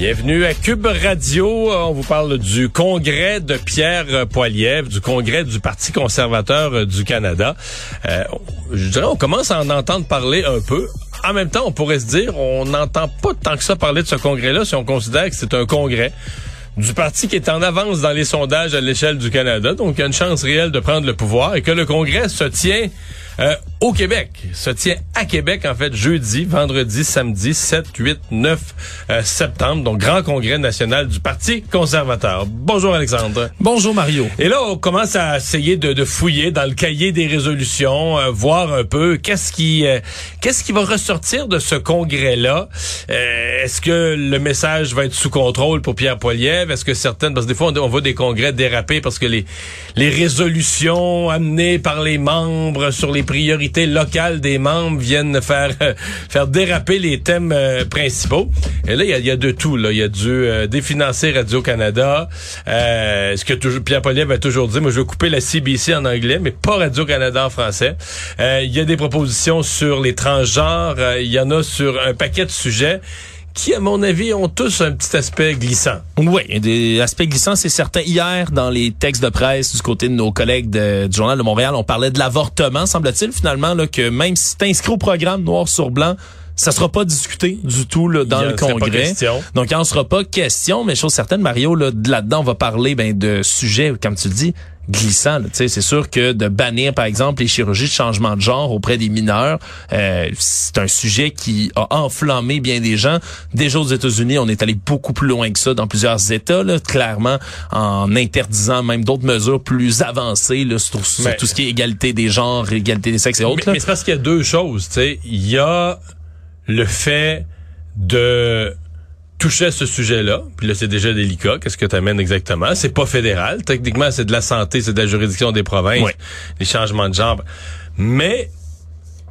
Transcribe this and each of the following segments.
Bienvenue à Cube Radio. On vous parle du congrès de Pierre Poilievre, du congrès du Parti conservateur du Canada. Euh, je dirais, on commence à en entendre parler un peu. En même temps, on pourrait se dire, on n'entend pas tant que ça parler de ce congrès-là si on considère que c'est un congrès du parti qui est en avance dans les sondages à l'échelle du Canada, donc il y a une chance réelle de prendre le pouvoir et que le congrès se tient euh, au Québec. Se tient à Québec, en fait, jeudi, vendredi, samedi, 7, 8, 9 septembre. Donc, grand congrès national du Parti conservateur. Bonjour, Alexandre. Bonjour, Mario. Et là, on commence à essayer de, de fouiller dans le cahier des résolutions, euh, voir un peu qu'est-ce qui euh, qu'est-ce qui va ressortir de ce congrès-là. Est-ce que le message va être sous contrôle pour Pierre Poilievre? Est-ce que certaines... Parce que des fois, on, on voit des congrès déraper parce que les, les résolutions amenées par les membres sur les priorités des membres viennent faire faire déraper les thèmes euh, principaux. Et là, il y a, y a, de tout. Là, il y a du euh, définancer Radio Canada. Euh, ce que toujours, Pierre Poliev a toujours dit, moi, je veux couper la CBC en anglais, mais pas Radio Canada en français. Euh, il y a des propositions sur les transgenres. il y en a sur un paquet de sujets qui, à mon avis, ont tous un petit aspect glissant. Oui, des aspects glissants, c'est certain. Hier, dans les textes de presse du côté de nos collègues de, du Journal de Montréal, on parlait de l'avortement, semble-t-il, finalement, là, que même si c'est inscrit au programme noir sur blanc, ça sera pas discuté du tout là, dans le congrès. Donc, il en sera pas question, mais chose certaine, Mario, là, là-dedans, on va parler ben, de sujets, comme tu le dis, glissant. C'est sûr que de bannir, par exemple, les chirurgies de changement de genre auprès des mineurs, euh, c'est un sujet qui a enflammé bien des gens. Déjà aux États-Unis, on est allé beaucoup plus loin que ça dans plusieurs États, là, clairement, en interdisant même d'autres mesures plus avancées là, sur, tout ce qui est égalité des genres, égalité des sexes et autres. Mais, mais c'est parce qu'il y a deux choses. Il y a le fait de toucher à ce sujet-là, puis là c'est déjà délicat, qu'est-ce que tu amènes exactement? C'est pas fédéral, techniquement c'est de la santé, c'est de la juridiction des provinces, les changements de genre. Mais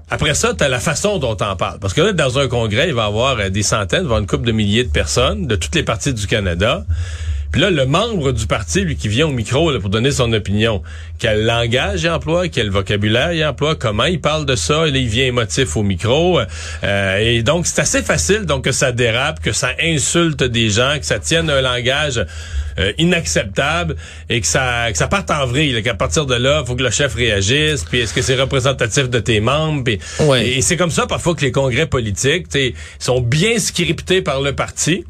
après ça, tu as la façon dont on parle. Parce que là, dans un congrès, il va y avoir euh, des centaines, voire une couple de milliers de personnes de toutes les parties du Canada. Puis là, le membre du parti, lui, qui vient au micro là, pour donner son opinion, quel langage il emploie, quel vocabulaire il emploie, comment il parle de ça, et là, il vient émotif au micro. Euh, et donc, c'est assez facile donc que ça dérape, que ça insulte des gens, que ça tienne un langage euh, inacceptable et que ça, que ça parte en vrille. Qu'à partir de là, faut que le chef réagisse. Puis est-ce que c'est représentatif de tes membres? Puis, Et, c'est comme ça parfois que les congrès politiques sont bien scriptés par le parti.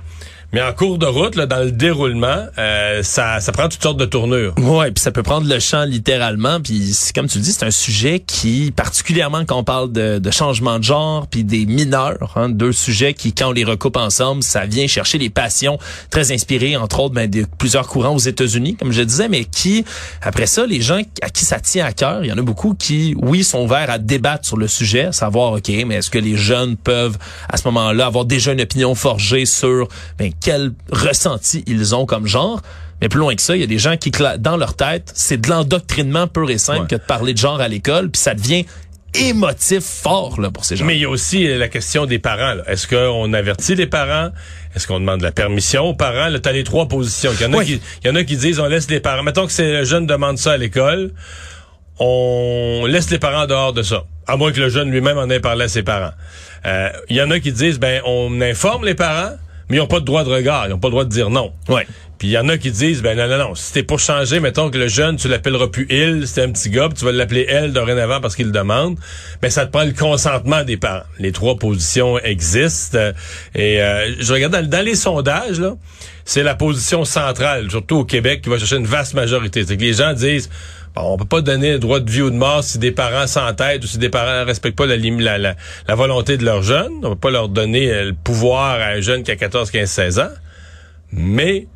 Mais en cours de route, là, dans le déroulement, euh, ça, ça prend toutes sortes de tournures. Ouais, puis ça peut prendre le champ littéralement. Puis comme tu le dis, c'est un sujet qui, particulièrement quand on parle de, de changement de genre, puis des mineurs, hein, deux sujets qui, quand on les recoupe ensemble, ça vient chercher les passions très inspirées, entre autres, ben, de plusieurs courants aux États-Unis, comme je disais, mais qui, après ça, les gens à qui ça tient à cœur, il y en a beaucoup qui, oui, sont ouverts à débattre sur le sujet, savoir, ok, mais est-ce que les jeunes peuvent à ce moment-là avoir déjà une opinion forgée sur ben, quel ressenti ils ont comme genre. Mais plus loin que ça, il y a des gens qui, dans leur tête, c'est de l'endoctrinement pur et simple que de parler de genre à l'école, puis ça devient émotif fort là pour ces gens. Mais il y a aussi la question des parents. Est-ce qu'on avertit les parents? Est-ce qu'on demande la permission aux parents? Tu as les trois positions. Il y en a qui, il y en a qui disent on laisse les parents. Mettons que c'est le jeune demande ça à l'école, on laisse les parents dehors de ça, à moins que le jeune lui-même en ait parlé à ses parents. Euh, il y en a qui disent ben on informe les parents mais ils n'ont pas de droit de regard, ils n'ont pas le droit de dire non. Ouais. Puis il y en a qui disent, ben non, non, non, si t'es pour changer, mettons que le jeune, tu l'appelleras plus il, c'est un petit gars, tu vas l'appeler elle dorénavant parce qu'il le demande, ben ça te prend le consentement des parents. Les trois positions existent. Et euh, je regarde dans, les sondages, là, c'est la position centrale, surtout au Québec, qui va chercher une vaste majorité. C'est que les gens disent, on peut pas donner le droit de vie ou de mort si des parents s'entêtent ou si des parents respectent pas la, la, volonté de leur jeune. On peut pas leur donner euh, le pouvoir à un jeune qui a 14, 15, 16 ans. Mais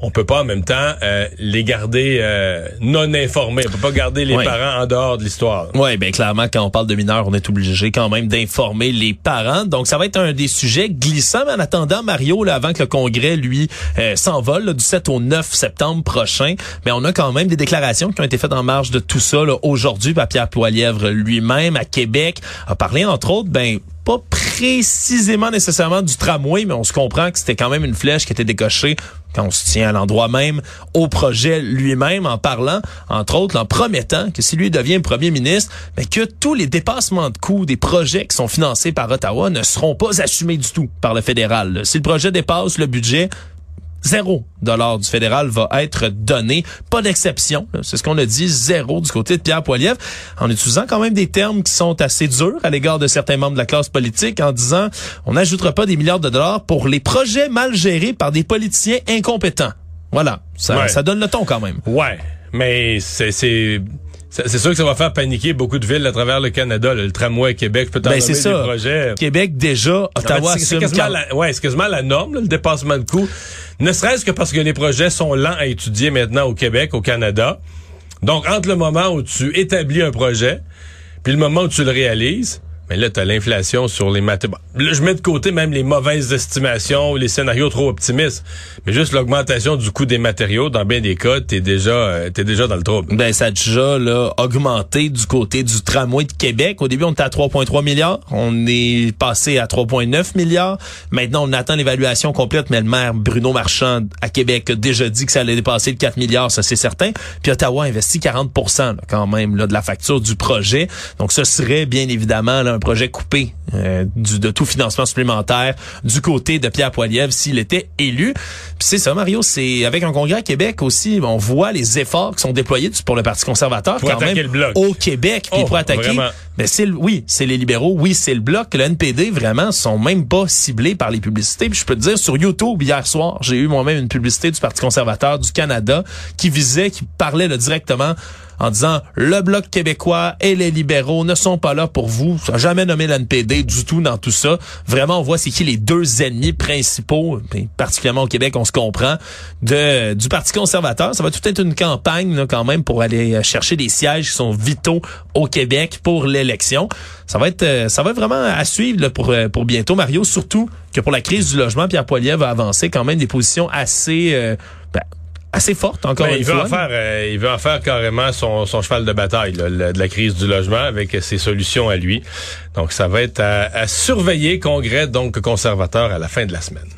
on peut pas en même temps euh, les garder euh, non informés. On peut pas garder les parents en dehors de l'histoire. Oui, bien clairement, quand on parle de mineurs, on est obligé quand même d'informer les parents. Donc, ça va être un des sujets glissants. Mais en attendant, Mario, là, avant que le Congrès, lui, euh, s'envole du 7 au 9 septembre prochain, mais on a quand même des déclarations qui ont été faites en marge de tout ça aujourd'hui. Pierre Poilièvre lui-même, à Québec, a parlé, entre autres, ben pas précisément nécessairement du tramway, mais on se comprend que c'était quand même une flèche qui était décochée quand on se tient à l'endroit même au projet lui-même en parlant, entre autres, en promettant que si lui devient premier ministre, mais que tous les dépassements de coûts des projets qui sont financés par Ottawa ne seront pas assumés du tout par le fédéral. Si le projet dépasse le budget, zéro dollar du fédéral va être donné. Pas d'exception. C'est ce qu'on a dit, zéro du côté de Pierre Poilievre, en utilisant quand même des termes qui sont assez durs à l'égard de certains membres de la classe politique, en disant on n'ajoutera pas des milliards de dollars pour les projets mal gérés par des politiciens incompétents. Voilà, ça, ça donne le ton quand même. Ouais, mais c'est c'est sûr que ça va faire paniquer beaucoup de villes à travers le Canada. le tramway Québec peut ben, c'est ça. des projets. Québec déjà, Ottawa c'est quasiment, la, ouais, quasiment la norme, le dépassement de coûts. Ne serait-ce que parce que les projets sont lents à étudier maintenant au Québec, au Canada. Donc, entre le moment où tu établis un projet, puis le moment où tu le réalises, mais là, tu as l'inflation sur les matériaux. Là, je mets de côté même les mauvaises estimations, les scénarios trop optimistes. Mais juste l'augmentation du coût des matériaux, dans bien des cas, t'es déjà, euh, t'es déjà dans le trouble. Ben, ça a déjà là, augmenté du côté du tramway de Québec. Au début, on était à 3,3 milliards. On est passé à 3,9 milliards. Maintenant, on attend l'évaluation complète, mais le maire Bruno Marchand à Québec a déjà dit que ça allait dépasser le 4 milliards, ça c'est certain. Puis Ottawa investit 40% quand même là, de la facture du projet. Donc, ce serait bien évidemment là, un projet coupé euh, du, de tout financement supplémentaire du côté de Pierre Poilievre s'il était élu. Puis c'est ça, Mario, c'est avec un congrès à Québec aussi, on voit les efforts qui sont déployés pour le Parti conservateur pour quand même le bloc. au Québec puis oh, pour attaquer. Mais c'est oui, c'est les libéraux, oui, c'est le bloc. Le NPD vraiment sont même pas ciblés par les publicités. Puis je peux te dire sur YouTube hier soir, j'ai eu moi-même une publicité du Parti conservateur du Canada qui visait, qui parlait directement en disant le bloc québécois et les libéraux ne sont pas là pour vous. Ça n'a jamais nommé l'NPD du tout dans tout ça. Vraiment, on voit c'est qui les deux ennemis principaux, particulièrement au Québec, on se comprend, du Parti conservateur. Ça va tout être une campagne quand même pour aller euh, chercher des sièges qui sont vitaux au Québec pour l'élection. Ça va être euh, ça va vraiment à suivre euh, pour bientôt Mario, surtout que pour la crise du logement, Pierre Poilievre va avancer quand même des positions assez assez forte encore ben, il veut En faire, euh, il veut en faire carrément son, son cheval de bataille de la crise du logement avec ses solutions à lui. Donc ça va être à, à surveiller congrès donc conservateur à la fin de la semaine.